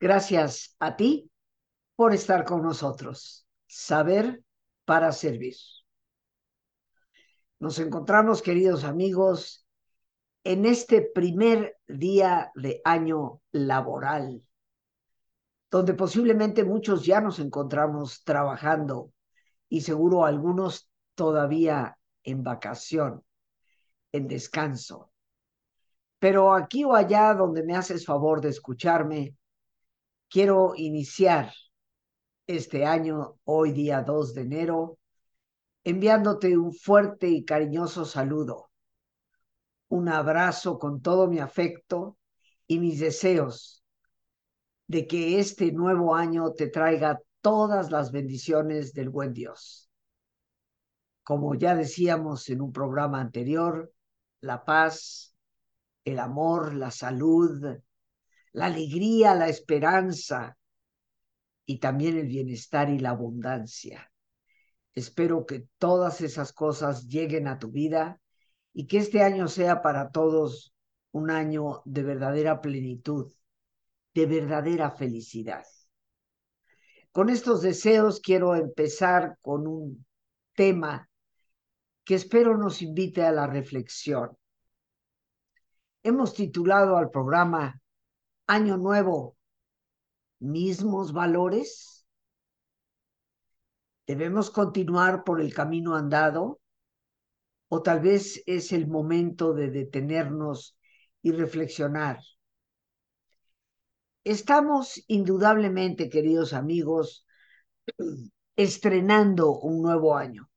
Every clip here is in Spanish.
Gracias a ti por estar con nosotros. Saber para servir. Nos encontramos, queridos amigos, en este primer día de año laboral, donde posiblemente muchos ya nos encontramos trabajando y seguro algunos todavía en vacación, en descanso. Pero aquí o allá donde me haces favor de escucharme, quiero iniciar este año, hoy día 2 de enero, enviándote un fuerte y cariñoso saludo, un abrazo con todo mi afecto y mis deseos de que este nuevo año te traiga todas las bendiciones del buen Dios. Como ya decíamos en un programa anterior, la paz, el amor, la salud, la alegría, la esperanza y también el bienestar y la abundancia. Espero que todas esas cosas lleguen a tu vida y que este año sea para todos un año de verdadera plenitud, de verdadera felicidad. Con estos deseos quiero empezar con un tema que espero nos invite a la reflexión. Hemos titulado al programa Año Nuevo, mismos valores. ¿Debemos continuar por el camino andado? ¿O tal vez es el momento de detenernos y reflexionar? Estamos indudablemente, queridos amigos, estrenando un nuevo año.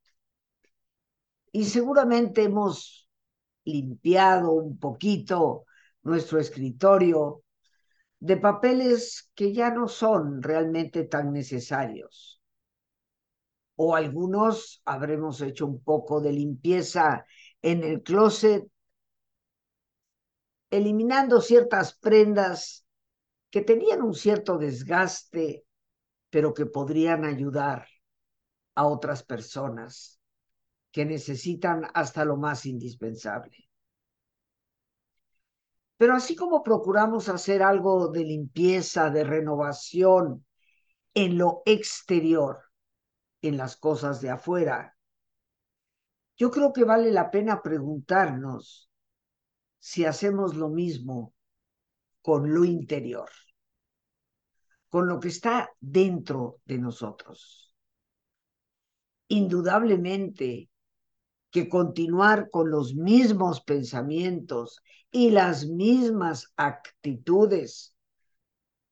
Y seguramente hemos limpiado un poquito nuestro escritorio de papeles que ya no son realmente tan necesarios. O algunos habremos hecho un poco de limpieza en el closet, eliminando ciertas prendas que tenían un cierto desgaste, pero que podrían ayudar a otras personas que necesitan hasta lo más indispensable. Pero así como procuramos hacer algo de limpieza, de renovación en lo exterior, en las cosas de afuera, yo creo que vale la pena preguntarnos si hacemos lo mismo con lo interior, con lo que está dentro de nosotros. Indudablemente que continuar con los mismos pensamientos y las mismas actitudes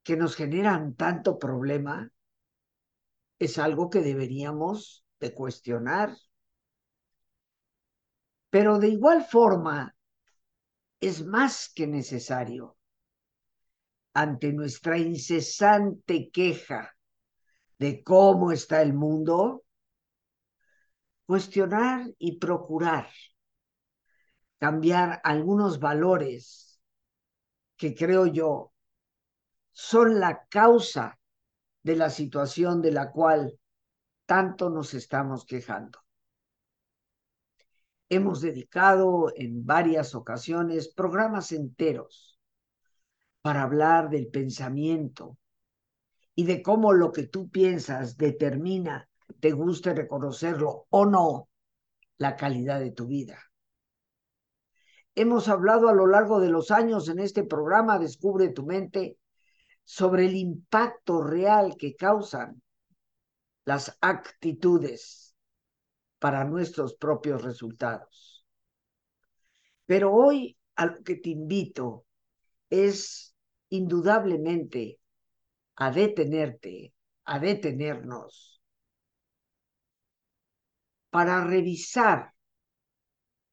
que nos generan tanto problema es algo que deberíamos de cuestionar. Pero de igual forma, es más que necesario ante nuestra incesante queja de cómo está el mundo, cuestionar y procurar cambiar algunos valores que creo yo son la causa de la situación de la cual tanto nos estamos quejando. Hemos dedicado en varias ocasiones programas enteros para hablar del pensamiento y de cómo lo que tú piensas determina te guste reconocerlo o no, la calidad de tu vida. Hemos hablado a lo largo de los años en este programa Descubre tu mente sobre el impacto real que causan las actitudes para nuestros propios resultados. Pero hoy a lo que te invito es indudablemente a detenerte, a detenernos para revisar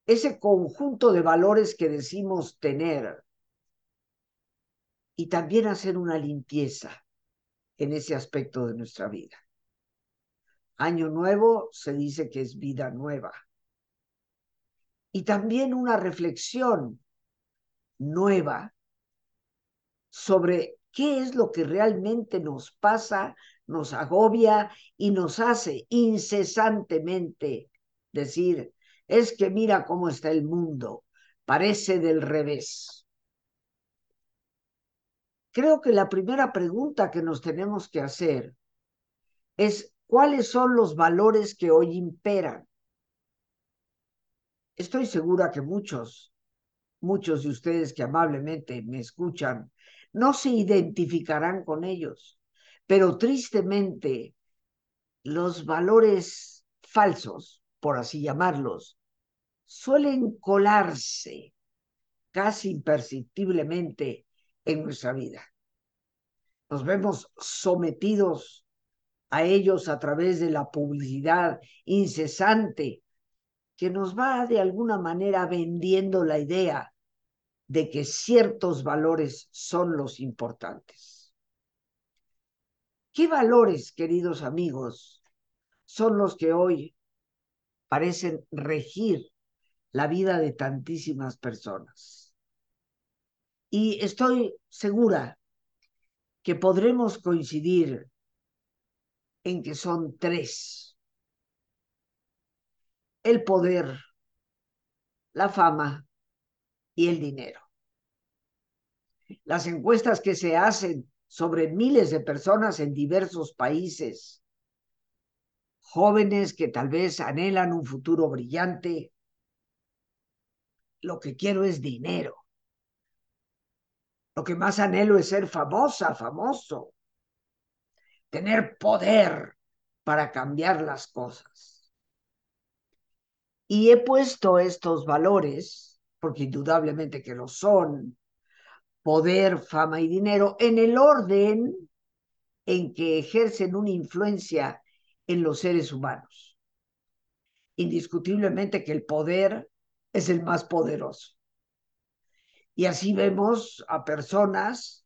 ese conjunto de valores que decimos tener y también hacer una limpieza en ese aspecto de nuestra vida. Año nuevo se dice que es vida nueva. Y también una reflexión nueva sobre qué es lo que realmente nos pasa nos agobia y nos hace incesantemente decir, es que mira cómo está el mundo, parece del revés. creo que la primera pregunta que nos tenemos que hacer es cuáles son los valores que hoy imperan. Estoy segura que muchos, muchos de ustedes que amablemente me escuchan, no se identificarán con ellos, pero tristemente los valores falsos, por así llamarlos, suelen colarse casi imperceptiblemente en nuestra vida. Nos vemos sometidos a ellos a través de la publicidad incesante que nos va de alguna manera vendiendo la idea de que ciertos valores son los importantes. ¿Qué valores, queridos amigos, son los que hoy parecen regir la vida de tantísimas personas? Y estoy segura que podremos coincidir en que son tres. El poder, la fama y el dinero. Las encuestas que se hacen sobre miles de personas en diversos países, jóvenes que tal vez anhelan un futuro brillante, lo que quiero es dinero. Lo que más anhelo es ser famosa, famoso. Tener poder para cambiar las cosas. Y he puesto estos valores, porque indudablemente que lo son, poder, fama y dinero, en el orden en que ejercen una influencia en los seres humanos. Indiscutiblemente que el poder es el más poderoso. Y así vemos a personas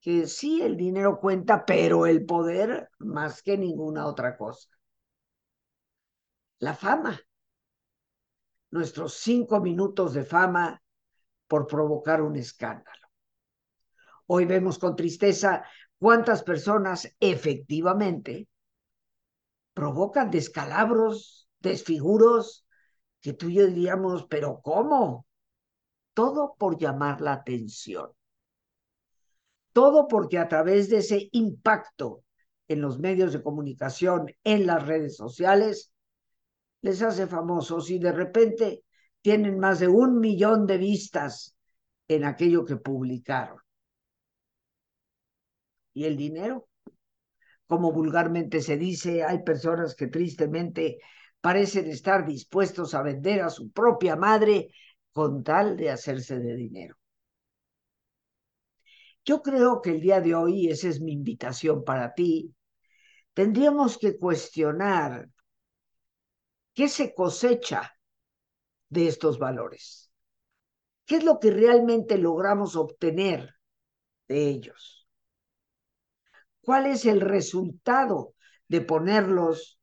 que sí, el dinero cuenta, pero el poder más que ninguna otra cosa. La fama. Nuestros cinco minutos de fama por provocar un escándalo. Hoy vemos con tristeza cuántas personas efectivamente provocan descalabros, desfiguros, que tú y yo diríamos, pero ¿cómo? todo por llamar la atención. Todo porque a través de ese impacto en los medios de comunicación, en las redes sociales, les hace famosos y de repente tienen más de un millón de vistas en aquello que publicaron. ¿Y el dinero? Como vulgarmente se dice, hay personas que tristemente parecen estar dispuestos a vender a su propia madre con tal de hacerse de dinero. Yo creo que el día de hoy, esa es mi invitación para ti, tendríamos que cuestionar qué se cosecha de estos valores. ¿Qué es lo que realmente logramos obtener de ellos? ¿Cuál es el resultado de ponerlos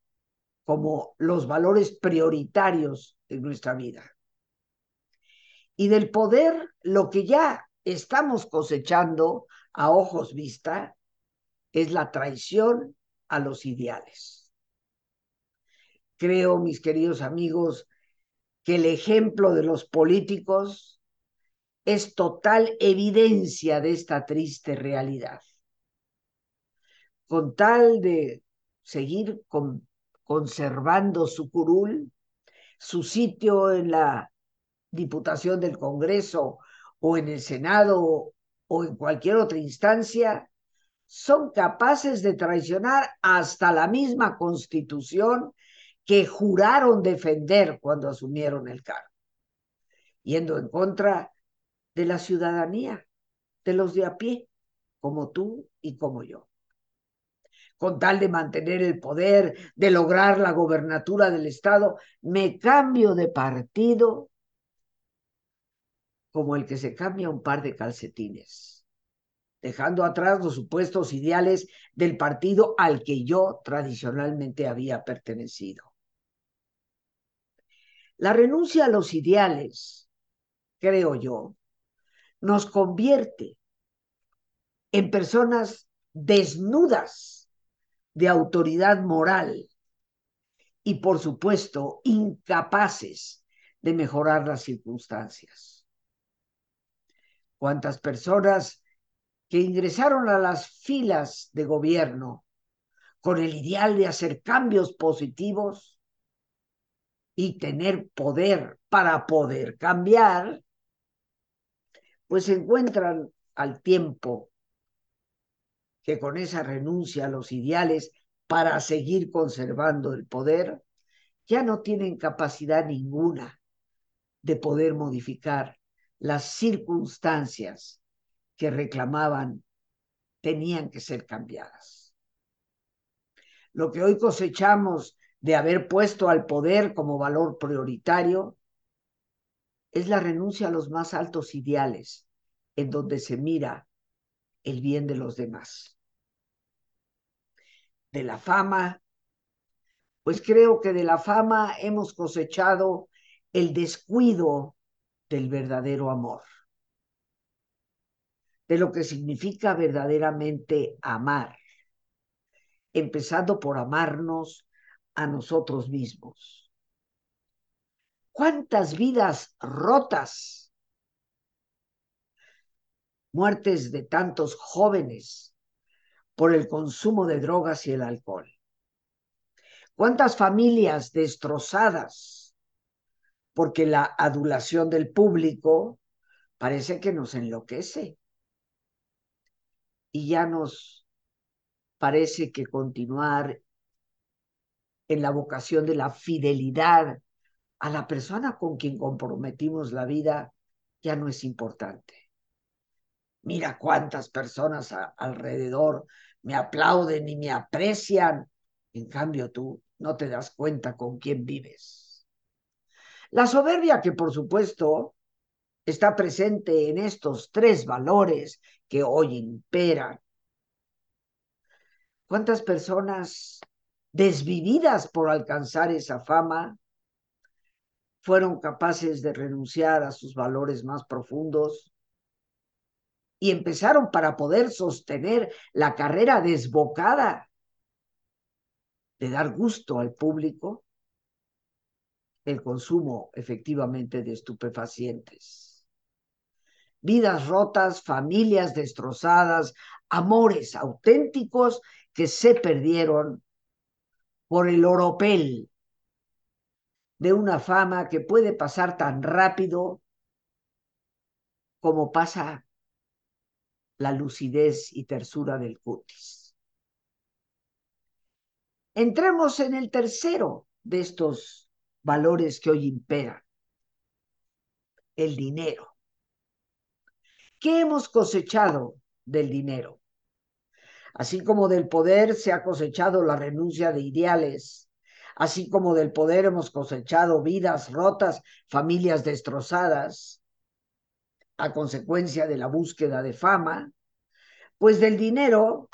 como los valores prioritarios de nuestra vida? y del poder, lo que ya estamos cosechando a ojos vista es la traición a los ideales. Creo, mis queridos amigos, que el ejemplo de los políticos es total evidencia de esta triste realidad. Con tal de seguir conservando su curul, su sitio en la Diputación del Congreso o en el Senado o en cualquier otra instancia, son capaces de traicionar hasta la misma constitución que juraron defender cuando asumieron el cargo, yendo en contra de la ciudadanía, de los de a pie, como tú y como yo. Con tal de mantener el poder, de lograr la gobernatura del Estado, me cambio de partido como el que se cambia un par de calcetines, dejando atrás los supuestos ideales del partido al que yo tradicionalmente había pertenecido. La renuncia a los ideales, creo yo, nos convierte en personas desnudas de autoridad moral y, por supuesto, incapaces de mejorar las circunstancias. Cuántas personas que ingresaron a las filas de gobierno con el ideal de hacer cambios positivos y tener poder para poder cambiar, pues encuentran al tiempo que con esa renuncia a los ideales para seguir conservando el poder, ya no tienen capacidad ninguna de poder modificar las circunstancias que reclamaban tenían que ser cambiadas. Lo que hoy cosechamos de haber puesto al poder como valor prioritario es la renuncia a los más altos ideales, en donde se mira el bien de los demás. De la fama, pues creo que de la fama hemos cosechado el descuido del verdadero amor. De lo que significa verdaderamente amar, empezando por amarnos a nosotros mismos. ¿Cuántas vidas rotas? Muertes de tantos jóvenes por el consumo de drogas y el alcohol. ¿Cuántas familias destrozadas porque la adulación del público parece que nos enloquece? y ya nos parece que continuar en la vocación de la fidelidad a la persona con quien comprometimos la vida ya no es importante. Mira cuántas personas alrededor me aplauden y me aprecian. En cambio, tú no te das cuenta con quién vives. La soberbia que, por supuesto, está presente en estos tres valores que hoy imperan. ¿Cuántas personas desvividas por alcanzar esa fama fueron capaces de renunciar a sus valores más profundos y empezaron para poder sostener la carrera desbocada de dar gusto al público el consumo efectivamente de estupefacientes. Vidas rotas, familias destrozadas, amores auténticos que se perdieron por el oropel de una fama que puede pasar tan rápido como pasa la lucidez y tersura del cutis. Entremos en el tercero de estos valores que hoy imperan, el dinero. ¿Qué hemos cosechado del dinero? Así como del poder se ha cosechado la renuncia de ideales, así como del poder hemos cosechado vidas rotas, familias destrozadas, a consecuencia de la búsqueda de fama, pues del dinero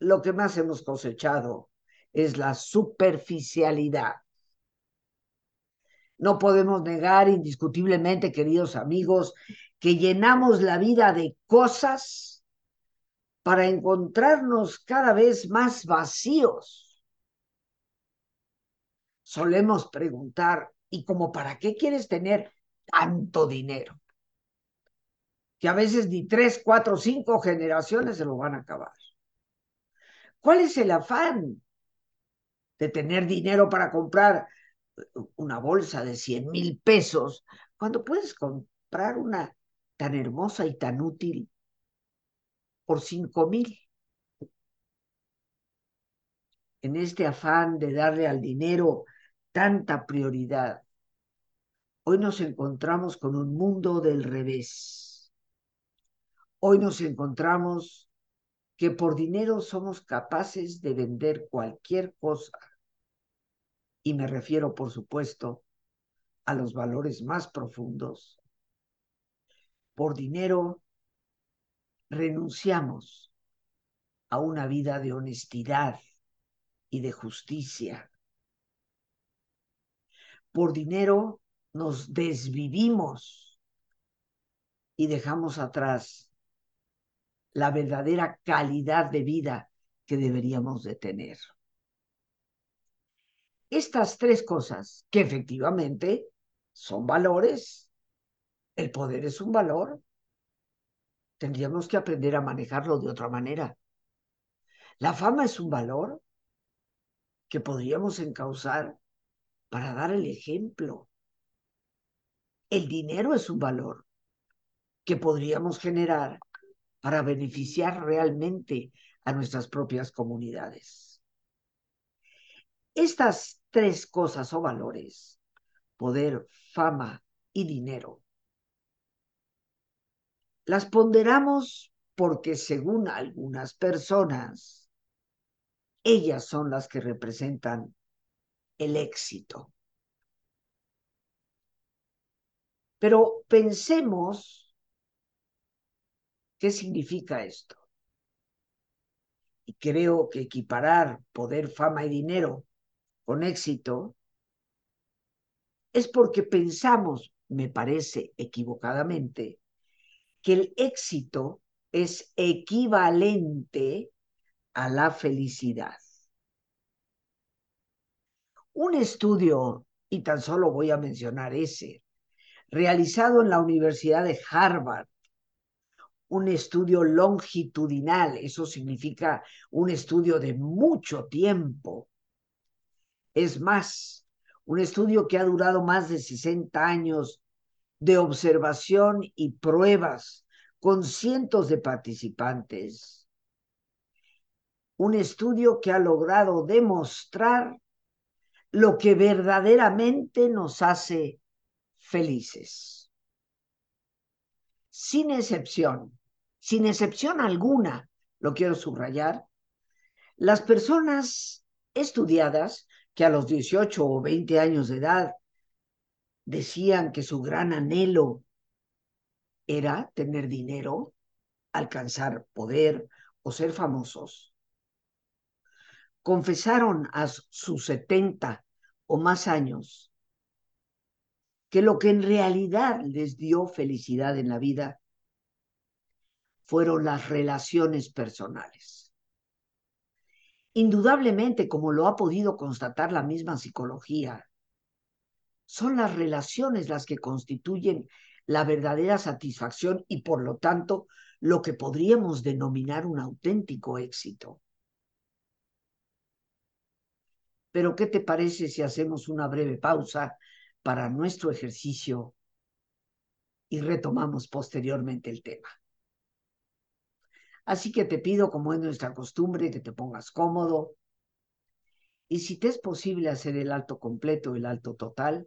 lo que más hemos cosechado es la superficialidad. No podemos negar indiscutiblemente, queridos amigos, que llenamos la vida de cosas para encontrarnos cada vez más vacíos. Solemos preguntar, ¿y como para qué quieres tener tanto dinero? Que a veces ni tres, cuatro, cinco generaciones se lo van a acabar. ¿Cuál es el afán de tener dinero para comprar una bolsa de 100 mil pesos cuando puedes comprar una tan hermosa y tan útil por cinco mil. En este afán de darle al dinero tanta prioridad, hoy nos encontramos con un mundo del revés. Hoy nos encontramos que por dinero somos capaces de vender cualquier cosa. Y me refiero, por supuesto, a los valores más profundos por dinero renunciamos a una vida de honestidad y de justicia. Por dinero nos desvivimos y dejamos atrás la verdadera calidad de vida que deberíamos de tener. Estas tres cosas, que efectivamente son valores, el poder es un valor. Tendríamos que aprender a manejarlo de otra manera. La fama es un valor que podríamos encauzar para dar el ejemplo. El dinero es un valor que podríamos generar para beneficiar realmente a nuestras propias comunidades. Estas tres cosas o valores, poder, fama y dinero, las ponderamos porque según algunas personas, ellas son las que representan el éxito. Pero pensemos qué significa esto. Y creo que equiparar poder, fama y dinero con éxito es porque pensamos, me parece equivocadamente, que el éxito es equivalente a la felicidad. Un estudio, y tan solo voy a mencionar ese, realizado en la Universidad de Harvard, un estudio longitudinal, eso significa un estudio de mucho tiempo. Es más, un estudio que ha durado más de 60 años de observación y pruebas con cientos de participantes. Un estudio que ha logrado demostrar lo que verdaderamente nos hace felices. Sin excepción, sin excepción alguna, lo quiero subrayar, las personas estudiadas que a los 18 o 20 años de edad decían que su gran anhelo era tener dinero, alcanzar poder o ser famosos, confesaron a sus 70 o más años que lo que en realidad les dio felicidad en la vida fueron las relaciones personales. Indudablemente, como lo ha podido constatar la misma psicología, son las relaciones las que constituyen la verdadera satisfacción y por lo tanto lo que podríamos denominar un auténtico éxito. Pero ¿qué te parece si hacemos una breve pausa para nuestro ejercicio y retomamos posteriormente el tema? Así que te pido, como es nuestra costumbre, que te pongas cómodo. Y si te es posible hacer el alto completo, el alto total,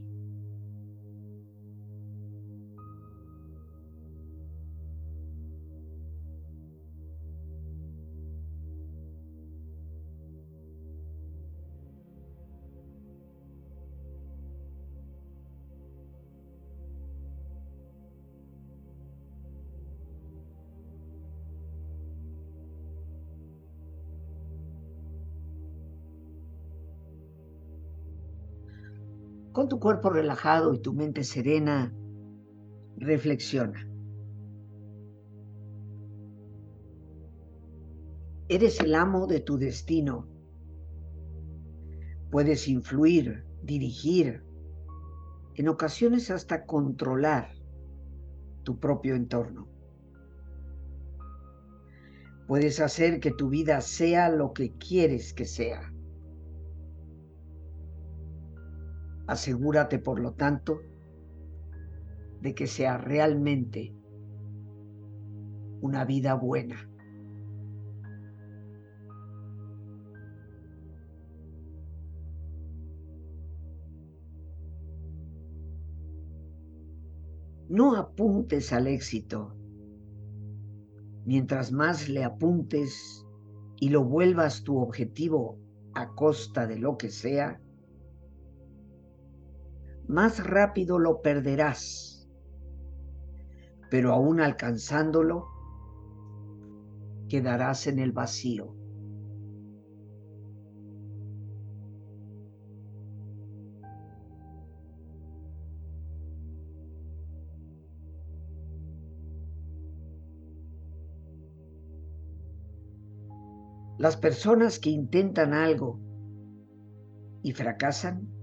Con tu cuerpo relajado y tu mente serena, reflexiona. Eres el amo de tu destino. Puedes influir, dirigir, en ocasiones hasta controlar tu propio entorno. Puedes hacer que tu vida sea lo que quieres que sea. Asegúrate, por lo tanto, de que sea realmente una vida buena. No apuntes al éxito. Mientras más le apuntes y lo vuelvas tu objetivo a costa de lo que sea, más rápido lo perderás. Pero aún alcanzándolo, quedarás en el vacío. Las personas que intentan algo y fracasan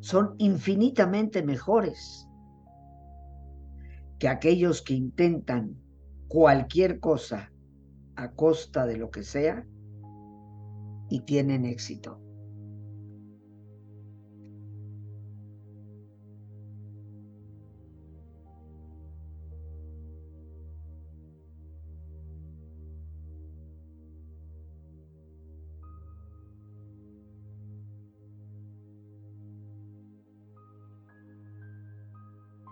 son infinitamente mejores que aquellos que intentan cualquier cosa a costa de lo que sea y tienen éxito.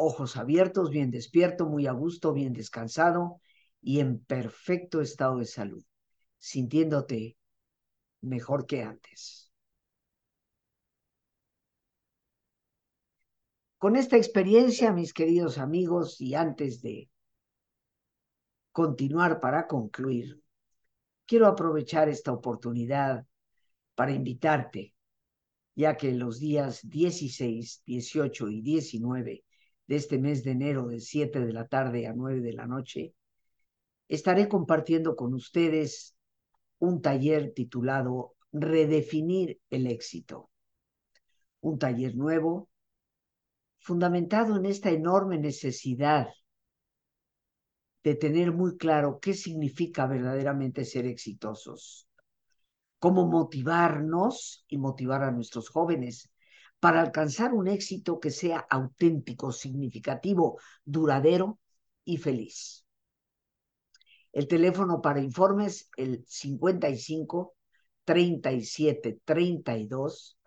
ojos abiertos, bien despierto, muy a gusto, bien descansado y en perfecto estado de salud, sintiéndote mejor que antes. Con esta experiencia, mis queridos amigos, y antes de continuar para concluir, quiero aprovechar esta oportunidad para invitarte, ya que los días 16, 18 y 19 de este mes de enero de 7 de la tarde a 9 de la noche, estaré compartiendo con ustedes un taller titulado Redefinir el éxito. Un taller nuevo fundamentado en esta enorme necesidad de tener muy claro qué significa verdaderamente ser exitosos, cómo motivarnos y motivar a nuestros jóvenes para alcanzar un éxito que sea auténtico, significativo, duradero y feliz. El teléfono para informes, el 55 37 32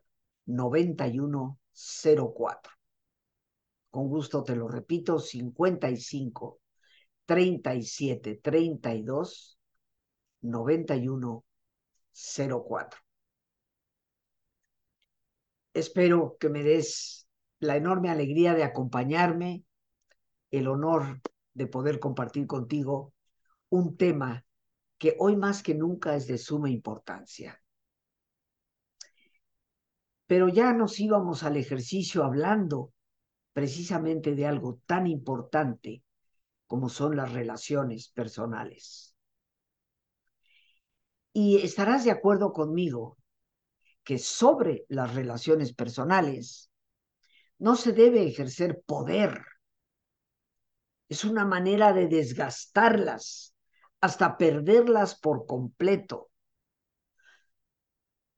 91 04. Con gusto te lo repito, 55 37 32 91 04. Espero que me des la enorme alegría de acompañarme, el honor de poder compartir contigo un tema que hoy más que nunca es de suma importancia. Pero ya nos íbamos al ejercicio hablando precisamente de algo tan importante como son las relaciones personales. Y estarás de acuerdo conmigo que sobre las relaciones personales no se debe ejercer poder. Es una manera de desgastarlas hasta perderlas por completo.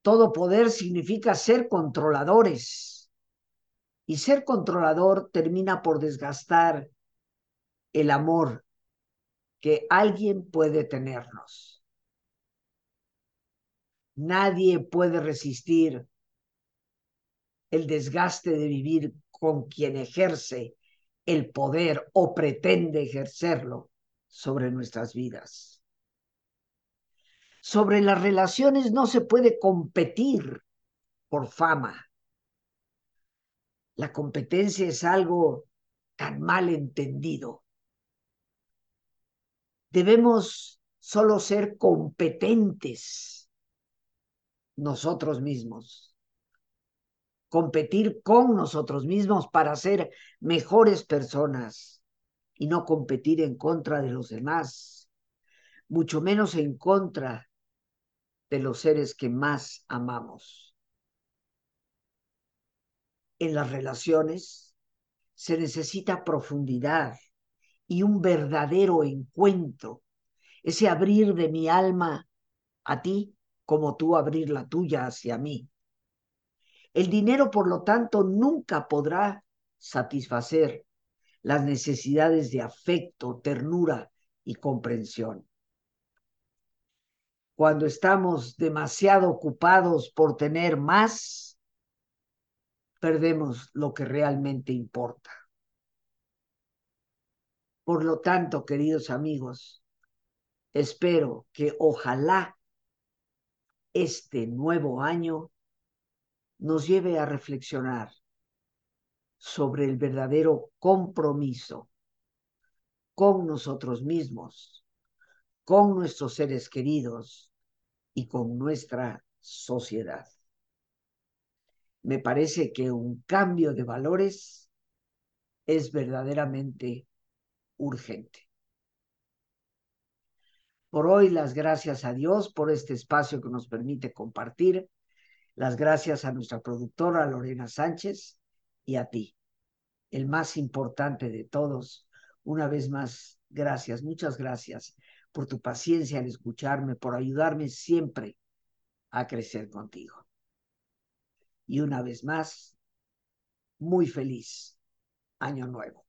Todo poder significa ser controladores y ser controlador termina por desgastar el amor que alguien puede tenernos. Nadie puede resistir el desgaste de vivir con quien ejerce el poder o pretende ejercerlo sobre nuestras vidas. Sobre las relaciones no se puede competir por fama. La competencia es algo tan mal entendido. Debemos solo ser competentes nosotros mismos. Competir con nosotros mismos para ser mejores personas y no competir en contra de los demás, mucho menos en contra de los seres que más amamos. En las relaciones se necesita profundidad y un verdadero encuentro, ese abrir de mi alma a ti como tú abrir la tuya hacia mí. El dinero, por lo tanto, nunca podrá satisfacer las necesidades de afecto, ternura y comprensión. Cuando estamos demasiado ocupados por tener más, perdemos lo que realmente importa. Por lo tanto, queridos amigos, espero que ojalá este nuevo año nos lleve a reflexionar sobre el verdadero compromiso con nosotros mismos, con nuestros seres queridos y con nuestra sociedad. Me parece que un cambio de valores es verdaderamente urgente. Por hoy, las gracias a Dios por este espacio que nos permite compartir. Las gracias a nuestra productora Lorena Sánchez y a ti, el más importante de todos. Una vez más, gracias, muchas gracias por tu paciencia al escucharme, por ayudarme siempre a crecer contigo. Y una vez más, muy feliz año nuevo.